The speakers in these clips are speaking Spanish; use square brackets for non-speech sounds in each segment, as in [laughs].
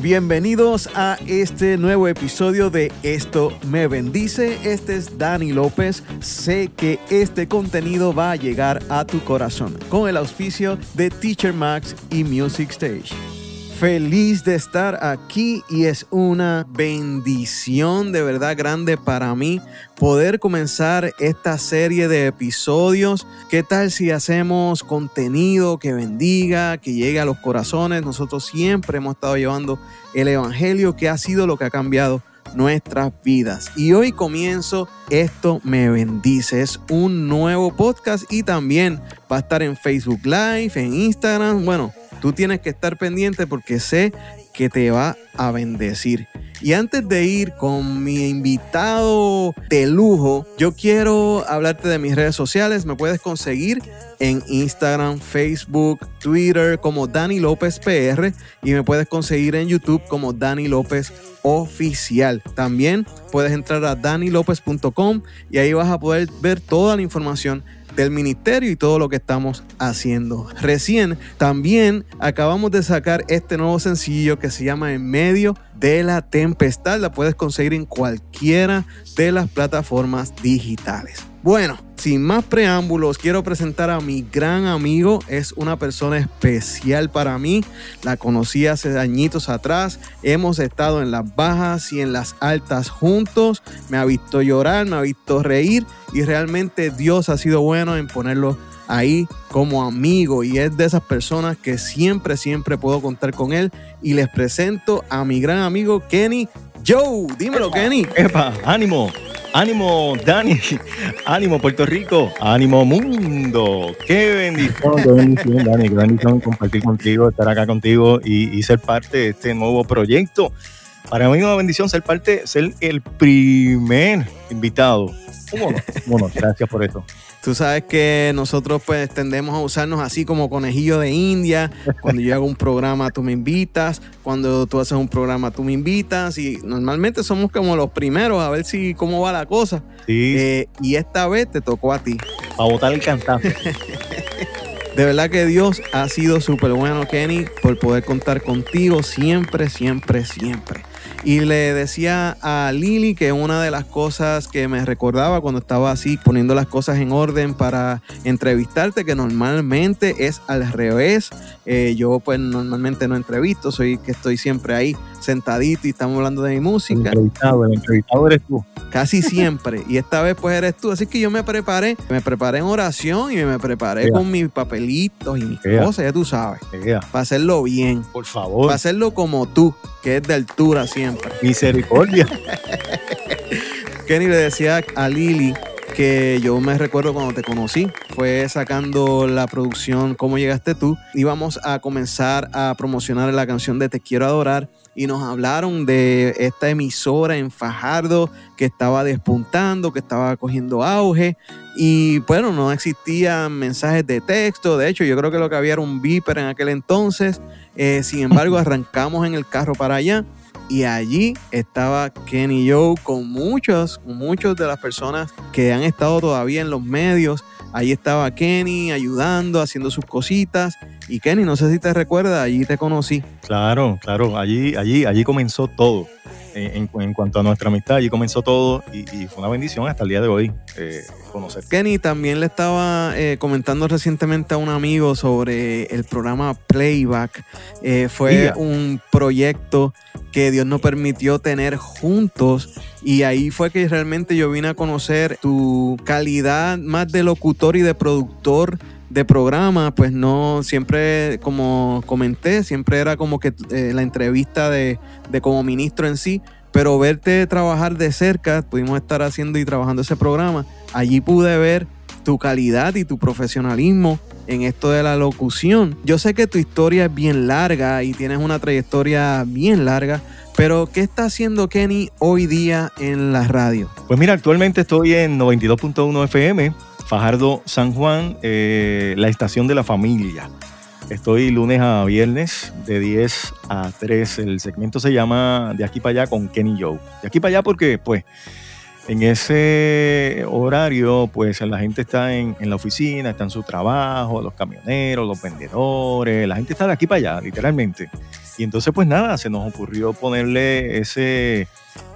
Bienvenidos a este nuevo episodio de Esto me bendice. Este es Dani López. Sé que este contenido va a llegar a tu corazón con el auspicio de Teacher Max y Music Stage. Feliz de estar aquí y es una bendición de verdad grande para mí poder comenzar esta serie de episodios. ¿Qué tal si hacemos contenido que bendiga, que llegue a los corazones? Nosotros siempre hemos estado llevando el Evangelio que ha sido lo que ha cambiado nuestras vidas. Y hoy comienzo Esto me bendice. Es un nuevo podcast y también va a estar en Facebook Live, en Instagram. Bueno, Tú tienes que estar pendiente porque sé que te va a bendecir. Y antes de ir con mi invitado de lujo, yo quiero hablarte de mis redes sociales. Me puedes conseguir en Instagram, Facebook, Twitter como Dani López PR y me puedes conseguir en YouTube como Dani López Oficial. También puedes entrar a danilopez.com y ahí vas a poder ver toda la información del ministerio y todo lo que estamos haciendo. Recién también acabamos de sacar este nuevo sencillo que se llama En medio de la tempestad. La puedes conseguir en cualquiera de las plataformas digitales. Bueno, sin más preámbulos, quiero presentar a mi gran amigo. Es una persona especial para mí. La conocí hace añitos atrás. Hemos estado en las bajas y en las altas juntos. Me ha visto llorar, me ha visto reír y realmente Dios ha sido bueno en ponerlo ahí como amigo y es de esas personas que siempre, siempre puedo contar con él. Y les presento a mi gran amigo Kenny Joe. Dímelo, Kenny. Epa, ánimo. Ánimo, Dani. [laughs] Ánimo, Puerto Rico. Ánimo, mundo. Qué bendición. Qué bendición, Dani. Qué bendición compartir contigo, estar acá contigo y, ser parte de este nuevo proyecto. Para mí es una bendición ser parte, ser el primer invitado. Bueno, Gracias por eso. Tú sabes que nosotros pues tendemos a usarnos así como conejillo de India. Cuando yo hago un programa tú me invitas, cuando tú haces un programa tú me invitas y normalmente somos como los primeros a ver si cómo va la cosa. Sí. Eh, y esta vez te tocó a ti. A botar el cantante. [laughs] De verdad que Dios ha sido súper bueno, Kenny, por poder contar contigo siempre, siempre, siempre. Y le decía a Lili que una de las cosas que me recordaba cuando estaba así poniendo las cosas en orden para entrevistarte, que normalmente es al revés. Eh, yo pues normalmente no entrevisto, soy que estoy siempre ahí sentadito y estamos hablando de mi música. El entrevistado, el entrevistado eres tú. Casi [laughs] siempre. y esta vez pues eres tú. Así que yo me preparé, me preparé en oración y me preparé con mis papelitos y mis cosas, ya tú sabes. Para hacerlo bien. Por favor. Para hacerlo como tú, que es de altura siempre. Misericordia. [laughs] Kenny le decía a Lili que yo me recuerdo cuando te conocí, fue sacando la producción Cómo llegaste tú, íbamos a comenzar a promocionar la canción de Te quiero adorar y nos hablaron de esta emisora en Fajardo que estaba despuntando, que estaba cogiendo auge y bueno, no existían mensajes de texto, de hecho yo creo que lo que había era un beeper en aquel entonces, eh, sin embargo [laughs] arrancamos en el carro para allá y allí estaba Kenny Joe con muchos, muchos de las personas que han estado todavía en los medios. Allí estaba Kenny ayudando, haciendo sus cositas. Y Kenny, no sé si te recuerdas, allí te conocí. Claro, claro, allí, allí, allí comenzó todo en, cuanto a nuestra amistad, allí comenzó todo y, fue una bendición hasta el día de hoy eh, conocer. Kenny, también le estaba eh, comentando recientemente a un amigo sobre el programa Playback. Eh, fue un proyecto que Dios nos permitió tener juntos y ahí fue que realmente yo vine a conocer tu calidad más de locutor y de productor de programa, pues no, siempre como comenté, siempre era como que eh, la entrevista de, de, como ministro en sí, pero verte trabajar de cerca, pudimos estar haciendo y trabajando ese programa, allí pude ver tu calidad y tu profesionalismo en esto de la locución. Yo sé que tu historia es bien larga y tienes una trayectoria bien larga, pero ¿qué está haciendo Kenny hoy día en la radio? Pues mira, actualmente estoy en 92.1 FM Fajardo San Juan, eh, la estación de la familia. Estoy lunes a viernes de 10 a 3. El segmento se llama De aquí para allá con Kenny Joe. De aquí para allá porque pues en ese horario pues la gente está en, en, la oficina, está en su trabajo, los camioneros, los vendedores, la gente está de aquí para allá, literalmente. Y entonces, pues nada, se nos ocurrió ponerle ese,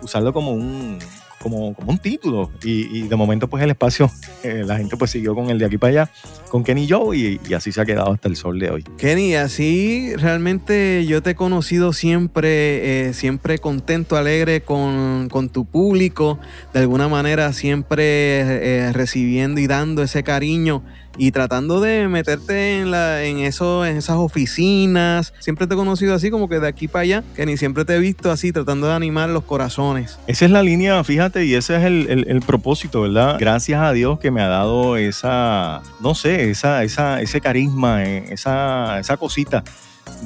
usarlo como un, como, como un título. Y, de momento, pues el espacio, eh, la gente pues siguió con el de aquí para allá, con Kenny Joe, y, y, así se ha quedado hasta el sol de hoy. Kenny, así realmente yo te he conocido siempre, eh, siempre contento, alegre con, con, tu público, de alguna manera siempre eh, recibiendo y dando ese cariño y tratando de meterte en, la, en, eso, en esas oficinas. Siempre te he conocido así como que de aquí para allá, que ni siempre te he visto así tratando de animar los corazones. Esa es la línea, fíjate, y ese es el, el, propósito, ¿verdad? Gracias a Dios que me ha dado esa, no sé, esa, esa, ese carisma, eh, esa, esa cosita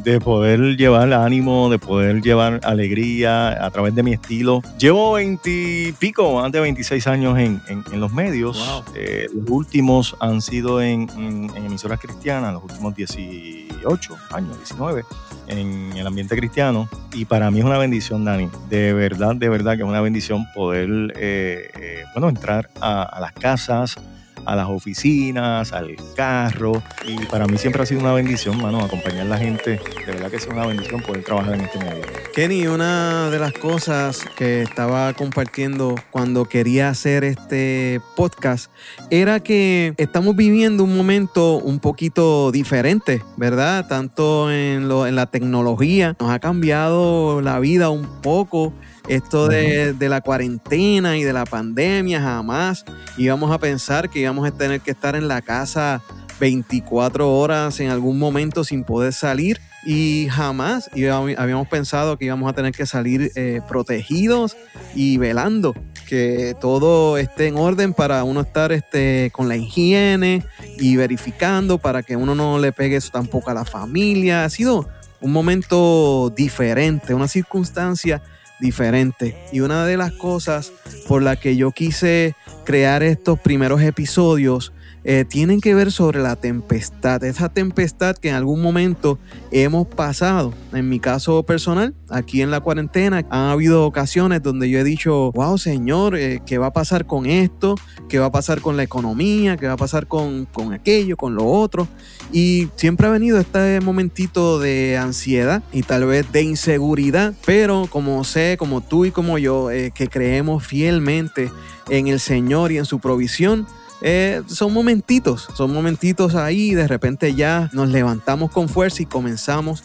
de poder llevar ánimo, de poder llevar alegría a través de mi estilo. Llevo 20 pico, antes de 26 años en, en, los medios. Eh, los últimos han sido en, emisoras cristianas, los últimos 18 años, 19, en el ambiente cristiano. Y para mí es una bendición, Dani. De verdad, de verdad que es una bendición poder, eh, eh, bueno, entrar a, a las casas, a las oficinas, al carro. Y para mí siempre ha sido una bendición, mano, acompañar a la gente. De verdad que es una bendición poder trabajar en este medio. Kenny, una de las cosas que estaba compartiendo cuando quería hacer este podcast era que estamos viviendo un momento un poquito diferente, ¿verdad? Tanto en, en la tecnología, nos ha cambiado la vida un poco esto de, la cuarentena y de la pandemia, jamás íbamos a pensar que íbamos a tener que estar en la casa 24 horas en algún momento sin poder salir y jamás habíamos pensado que íbamos a tener que salir eh, protegidos y velando que todo esté en orden para uno estar este, con la higiene y verificando para que uno no le pegue eso tampoco a la familia. Ha sido un momento diferente, una circunstancia diferente. Y una de las cosas por la que yo quise crear estos primeros episodios eh, tienen que ver sobre la tempestad, esa tempestad que en algún momento hemos pasado. En mi caso personal, aquí en la cuarentena, han habido ocasiones donde yo he dicho, wow Señor, eh, ¿qué va a pasar con esto? ¿Qué va a pasar con la economía? ¿Qué va a pasar con, con aquello, con lo otro? Y siempre ha venido este momentito de ansiedad y tal vez de inseguridad, pero como sé, como tú y como yo, eh, que creemos fielmente en el Señor y en su provisión, eh, son momentitos, son momentitos ahí, de repente ya nos levantamos con fuerza y comenzamos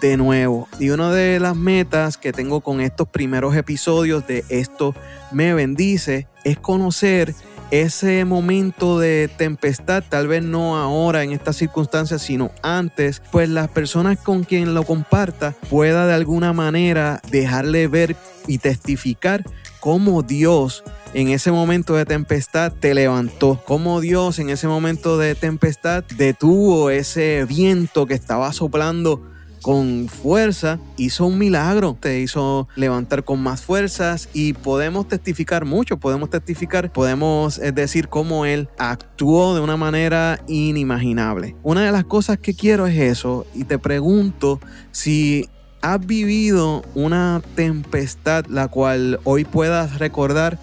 de nuevo. Y una de las metas que tengo con estos primeros episodios de Esto me bendice es conocer ese momento de tempestad, tal vez no ahora en estas circunstancias, sino antes, pues las personas con quien lo comparta pueda de alguna manera dejarle ver y testificar cómo Dios en ese momento de tempestad te levantó. Cómo Dios en ese momento de tempestad detuvo ese viento que estaba soplando con fuerza, hizo un milagro, te hizo levantar con más fuerzas y podemos testificar mucho, podemos testificar, podemos decir cómo Él actuó de una manera inimaginable. Una de las cosas que quiero es eso y te pregunto si has vivido una tempestad la cual hoy puedas recordar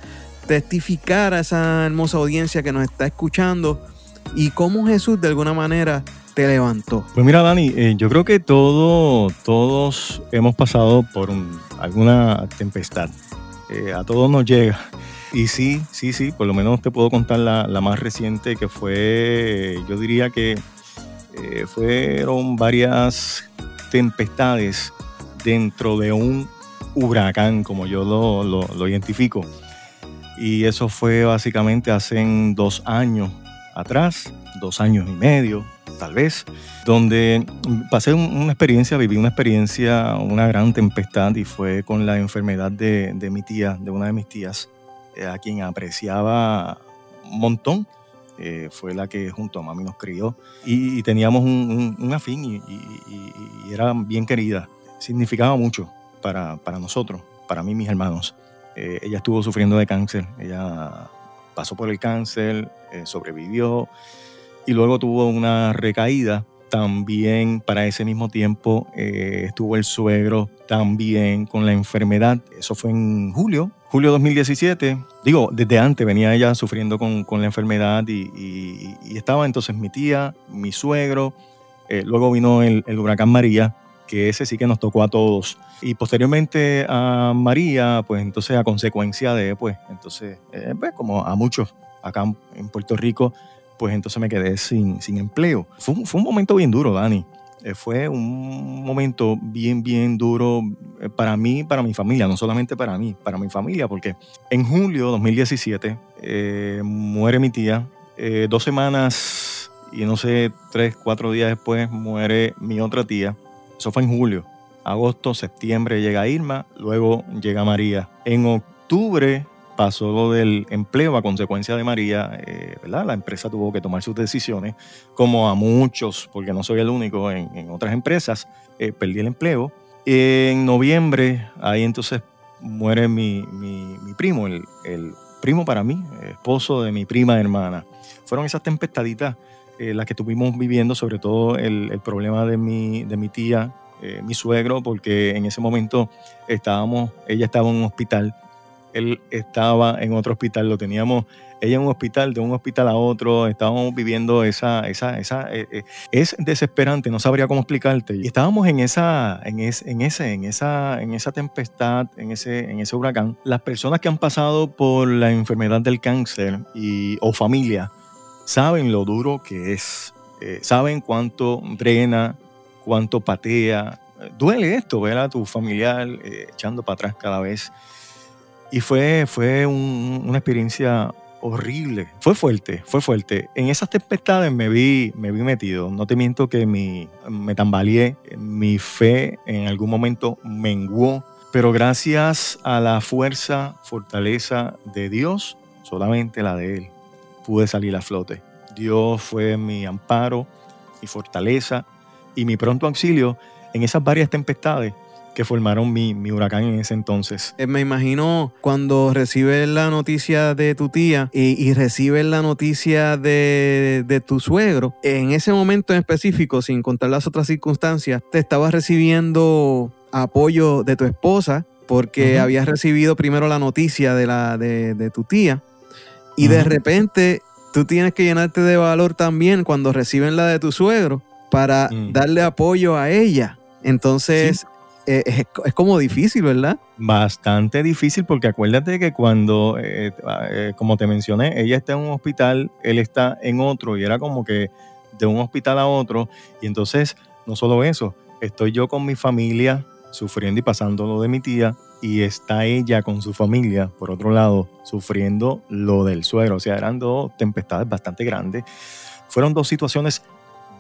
testificar a esa hermosa audiencia que nos está escuchando y cómo Jesús de alguna manera te levantó. Pues mira, Dani, eh, yo creo que todo, todos hemos pasado por alguna tempestad. Eh, a todos nos llega. Y sí, sí, sí, por lo menos te puedo contar la, más reciente que fue, yo diría que eh, fueron varias tempestades dentro de un huracán, como yo lo, lo identifico. Y eso fue básicamente hace dos años atrás, dos años y medio, tal vez, donde pasé una experiencia, viví una experiencia, una gran tempestad y fue con la enfermedad de, mi tía, de una de mis tías, eh, a quien apreciaba un montón. Eh, fue la que junto a mami nos crió y, teníamos un, afín y, era bien querida. Significaba mucho para, para nosotros, para mí y mis hermanos. Eh, ella estuvo sufriendo de cáncer, ella pasó por el cáncer, eh, sobrevivió y luego tuvo una recaída. También para ese mismo tiempo eh, estuvo el suegro también con la enfermedad. Eso fue en julio, julio 2017. Digo, desde antes venía ella sufriendo con, con la enfermedad y, estaba entonces mi tía, mi suegro. luego vino el, el huracán María que ese sí que nos tocó a todos. Y posteriormente a María, pues entonces a consecuencia de, pues entonces, eh, pues, como a muchos acá en Puerto Rico, pues entonces me quedé sin, sin empleo. Fue un, fue un momento bien duro, Dani. Eh, fue un momento bien, bien duro eh, para mí, para mi familia, no solamente para mí, para mi familia, porque en julio de 2017 eh, muere mi tía, dos semanas y no sé, tres, cuatro días después muere mi otra tía, eso fue en julio, agosto, septiembre llega Irma, luego llega María. En octubre pasó lo del empleo a consecuencia de María, eh, ¿verdad? La empresa tuvo que tomar sus decisiones, como a muchos, porque no soy el único en, otras empresas, eh, perdí el empleo. En noviembre, ahí entonces muere mi, primo, el, primo para mí, esposo de mi prima hermana. Fueron esas tempestaditas eh, las que estuvimos viviendo, sobre todo el, problema de mi, de mi tía, mi suegro, porque en ese momento estábamos, ella estaba en un hospital él estaba en otro hospital, lo teníamos ella en un hospital, de un hospital a otro, estábamos viviendo esa, esa, esa, eh, eh, es desesperante, no sabría cómo explicarte. Y estábamos en esa, en, ese, en ese, en esa, en esa tempestad, en ese, en ese huracán. Las personas que han pasado por la enfermedad del cáncer y, o familia saben lo duro que es, eh, saben cuánto drena, cuánto patea. Duele esto, ver a tu familiar echando para atrás cada vez y fue, fue una experiencia horrible. Fue fuerte, fue fuerte. En esas tempestades me vi, me vi metido. No te miento que mi, me tambaleé. Mi fe en algún momento menguó. Pero gracias a la fuerza, fortaleza de Dios, solamente la de Él, pude salir a flote. Dios fue mi amparo, mi fortaleza y mi pronto auxilio en esas varias tempestades que formaron mi, huracán en ese entonces. Eh, me imagino cuando recibes la noticia de tu tía y, recibes la noticia de, tu suegro, en ese momento en específico, sin contar las otras circunstancias, te estabas recibiendo apoyo de tu esposa porque habías recibido primero la noticia de, la, de, tu tía y de repente tú tienes que llenarte de valor también cuando reciben la de tu suegro para mm. darle apoyo a ella. Entonces, eh, es, como difícil, ¿verdad? Bastante difícil porque acuérdate que cuando, eh, eh, como te mencioné, ella está en un hospital, él está en otro y era como que de un hospital a otro y entonces no solo eso, estoy yo con mi familia sufriendo y pasando lo de mi tía y está ella con su familia, por otro lado, sufriendo lo del suegro. O sea, eran dos tempestades bastante grandes. Fueron dos situaciones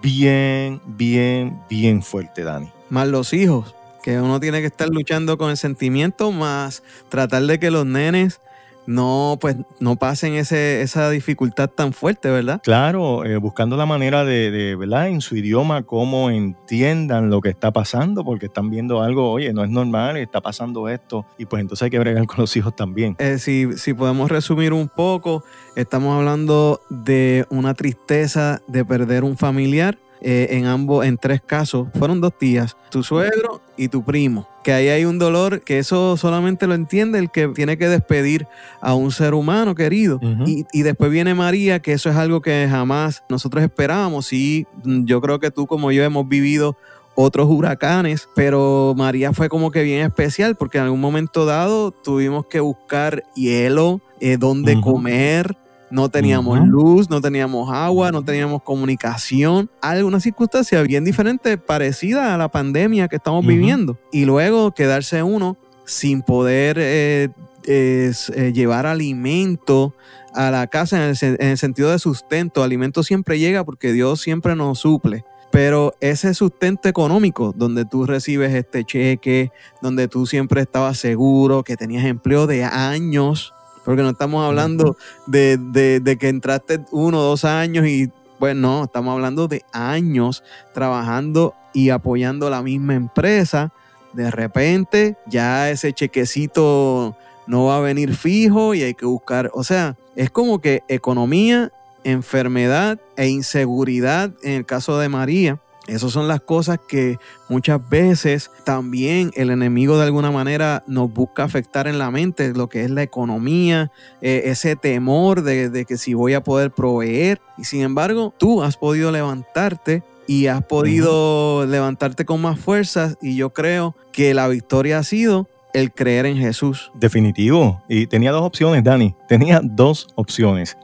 bien, bien, bien fuertes, Dani. Más los hijos que uno tiene que estar luchando con el sentimiento más tratar de que los nenes no pues no pasen ese, esa dificultad tan fuerte, ¿verdad? Claro, eh, buscando la manera de, ¿verdad? En su idioma, cómo entiendan lo que está pasando, porque están viendo algo, oye, no es normal, está pasando esto, y pues entonces hay que bregar con los hijos también. Eh, si, si podemos resumir un poco, estamos hablando de una tristeza de perder un familiar, eh, en ambos, en tres casos, fueron dos tías, tu suegro y tu primo. Que ahí hay un dolor que eso solamente lo entiende el que tiene que despedir a un ser humano querido. y, y, después viene María, que eso es algo que jamás nosotros esperábamos. Y yo creo que tú como yo hemos vivido otros huracanes, pero María fue como que bien especial porque en algún momento dado tuvimos que buscar hielo, eh, donde comer, no teníamos luz, no teníamos agua, no teníamos comunicación. Alguna circunstancia bien diferente, parecida a la pandemia que estamos viviendo. Y luego quedarse uno sin poder eh, eh, llevar alimento a la casa en el, en el sentido de sustento. Alimento siempre llega porque Dios siempre nos suple. Pero ese sustento económico, donde tú recibes este cheque, donde tú siempre estabas seguro, que tenías empleo de años, porque no estamos hablando de, que entraste uno o dos años y pues no, estamos hablando de años trabajando y apoyando la misma empresa. De repente ya ese chequecito no va a venir fijo y hay que buscar, o sea, es como que economía, enfermedad e inseguridad en el caso de María esas son las cosas que muchas veces también el enemigo de alguna manera nos busca afectar en la mente, lo que es la economía, eh, ese temor de, que si voy a poder proveer. Y sin embargo, tú has podido levantarte y has podido levantarte con más fuerzas y yo creo que la victoria ha sido el creer en Jesús. Definitivo. Y tenía dos opciones, Dani. Tenía dos opciones.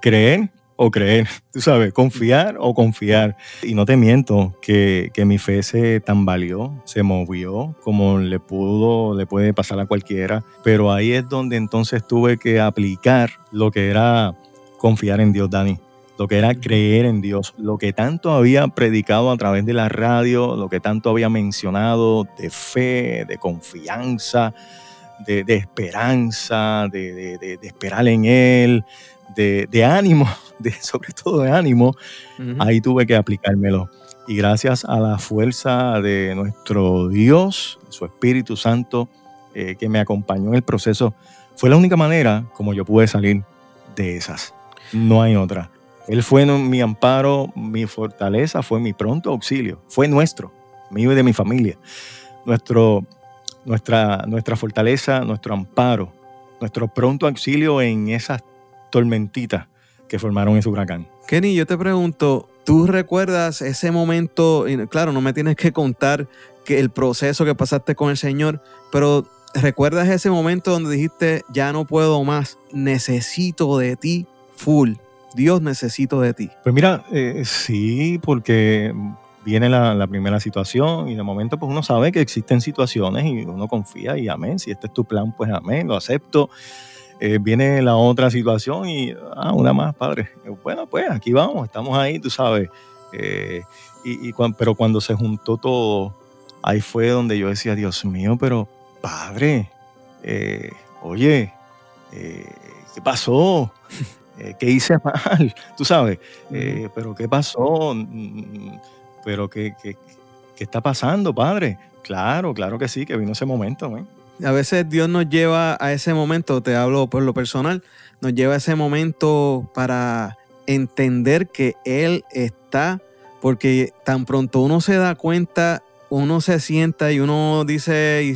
Creer o creer, [laughs] tú sabes, confiar o confiar. Y no te miento que, que, mi fe se tambaleó, se movió, como le pudo, le puede pasar a cualquiera. Pero ahí es donde entonces tuve que aplicar lo que era confiar en Dios, Dani. Lo que era creer en Dios, lo que tanto había predicado a través de la radio, lo que tanto había mencionado de fe, de confianza, de, esperanza, de, de, esperar en Él, de, ánimo, [laughs] de, sobre todo de ánimo, ahí tuve que aplicármelo. Y gracias a la fuerza de nuestro Dios, su Espíritu Santo, eh, que me acompañó en el proceso, fue la única manera como yo pude salir de esas. No hay otra. Él fue mi amparo, mi fortaleza, fue mi pronto auxilio, fue nuestro, mío y de mi familia. Nuestro, nuestra, nuestra fortaleza, nuestro amparo, nuestro pronto auxilio en esas tormentitas que formaron ese huracán. Kenny, yo te pregunto, ¿tú recuerdas ese momento? Claro, no me tienes que contar que el proceso que pasaste con el Señor, pero ¿recuerdas ese momento donde dijiste, ya no puedo más, necesito de ti full? Dios, necesito de ti. Pues mira, eh, sí, porque viene la, la, primera situación y de momento pues uno sabe que existen situaciones y uno confía y amén, si este es tu plan, pues amén, lo acepto. Eh, viene la otra situación y, ah, una más, padre. Bueno, pues aquí vamos, estamos ahí, tú sabes. Eh, y, pero cuando se juntó todo, ahí fue donde yo decía, Dios mío, pero padre, eh, oye, ¿qué pasó? [laughs] ¿Qué hice mal? Tú sabes, pero ¿qué pasó? Mm, pero ¿qué, qué, qué está pasando, padre? Claro, claro que sí, que vino ese momento. ¿eh? A veces Dios nos lleva a ese momento, te hablo por lo personal, nos lleva a ese momento para entender que Él está, porque tan pronto uno se da cuenta, uno se sienta y uno dice,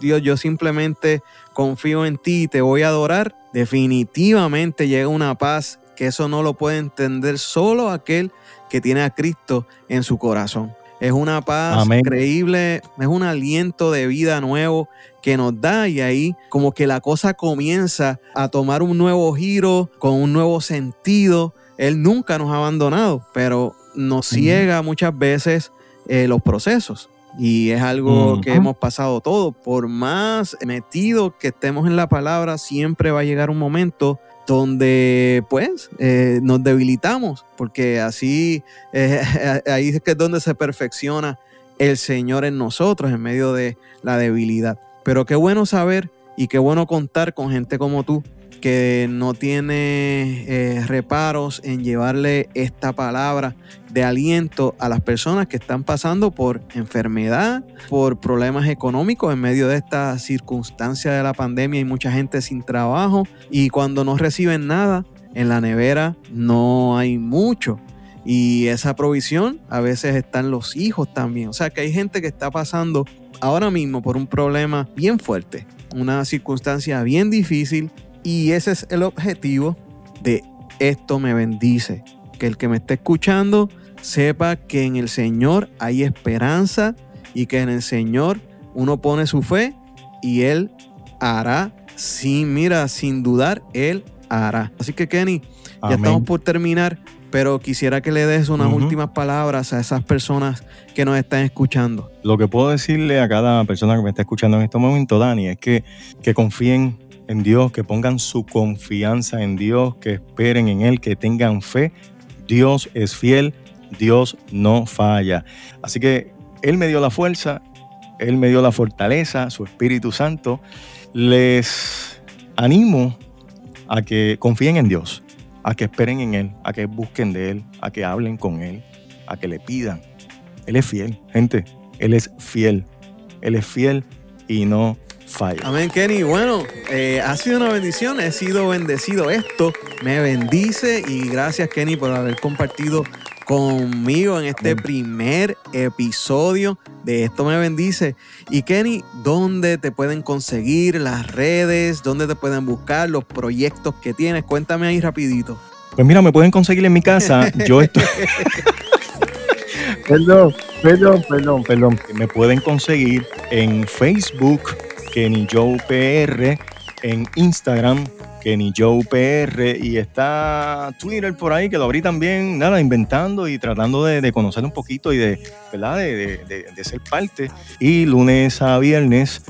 Dios, yo simplemente confío en ti y te voy a adorar, definitivamente llega una paz que eso no lo puede entender solo aquel que tiene a Cristo en su corazón. Es una paz increíble, es un aliento de vida nuevo que nos da y ahí como que la cosa comienza a tomar un nuevo giro, con un nuevo sentido. Él nunca nos ha abandonado, pero nos ciega muchas veces eh, los procesos. Y es algo que hemos pasado todo. Por más metido que estemos en la palabra, siempre va a llegar un momento donde pues eh, nos debilitamos, porque así eh, [laughs] ahí es que es donde se perfecciona el Señor en nosotros en medio de la debilidad. Pero qué bueno saber y qué bueno contar con gente como tú que no tiene eh, reparos en llevarle esta palabra de aliento a las personas que están pasando por enfermedad, por problemas económicos en medio de esta circunstancia de la pandemia y mucha gente sin trabajo y cuando no reciben nada en la nevera no hay mucho y esa provisión a veces están los hijos también. O sea que hay gente que está pasando ahora mismo por un problema bien fuerte, una circunstancia bien difícil y ese es el objetivo de esto me bendice. Que el que me esté escuchando sepa que en el Señor hay esperanza y que en el Señor uno pone su fe y Él hará sin, mira, sin dudar, Él hará. Así que Kenny, ya estamos por terminar, pero quisiera que le des unas últimas palabras a esas personas que nos están escuchando. Lo que puedo decirle a cada persona que me está escuchando en este momento, Dani, es que, que confíen en Dios, que pongan su confianza en Dios, que esperen en Él, que tengan fe. Dios es fiel, Dios no falla. Así que Él me dio la fuerza, Él me dio la fortaleza, su Espíritu Santo. Les animo a que confíen en Dios, a que esperen en Él, a que busquen de Él, a que hablen con Él, a que le pidan. Él es fiel, gente, Él es fiel. Él es fiel y no Amén, Kenny. Bueno, eh, ha sido una bendición, he sido bendecido. Esto me bendice y gracias, Kenny, por haber compartido conmigo en este primer episodio de Esto me bendice. Y Kenny, ¿dónde te pueden conseguir las redes? ¿Dónde te pueden buscar los proyectos que tienes? Cuéntame ahí rapidito. Pues mira, me pueden conseguir en mi casa. [laughs] Yo estoy... Perdón, perdón, perdón, perdón. Me pueden conseguir en Facebook, Kenny Joe PR, en Instagram, Kenny Joe PR, y está Twitter por ahí, que lo abrí también, nada, inventando y tratando de, conocer un poquito y de, ¿verdad? De, de, ser parte. Y lunes a viernes,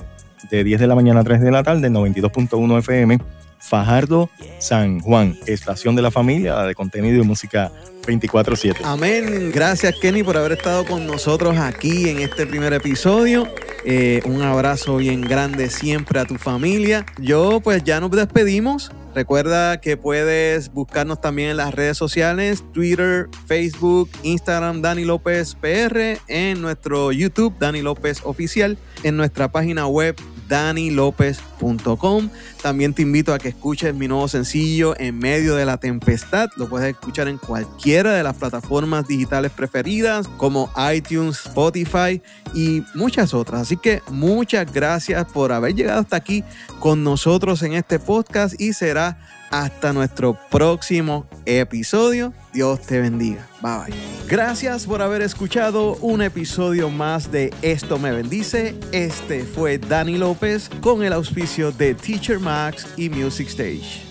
de 10 de la mañana a 3 de la tarde, 92.1 FM Fajardo San Juan, estación de la familia de contenido y música 24/7. Amén. Gracias Kenny por haber estado con nosotros aquí en este primer episodio. Eh, un abrazo bien grande siempre a tu familia. Yo pues ya nos despedimos. Recuerda que puedes buscarnos también en las redes sociales, Twitter, Facebook, Instagram, Dani López PR, en nuestro YouTube, Dani López Oficial, en nuestra página web danilopez.com. También te invito a que escuches mi nuevo sencillo En medio de la tempestad. Lo puedes escuchar en cualquiera de las plataformas digitales preferidas como iTunes, Spotify y muchas otras. Así que muchas gracias por haber llegado hasta aquí con nosotros en este podcast y será hasta nuestro próximo episodio. Dios te bendiga. Bye bye. Gracias por haber escuchado un episodio más de Esto me bendice. Este fue Dani López con el auspicio de Teacher Max y Music Stage.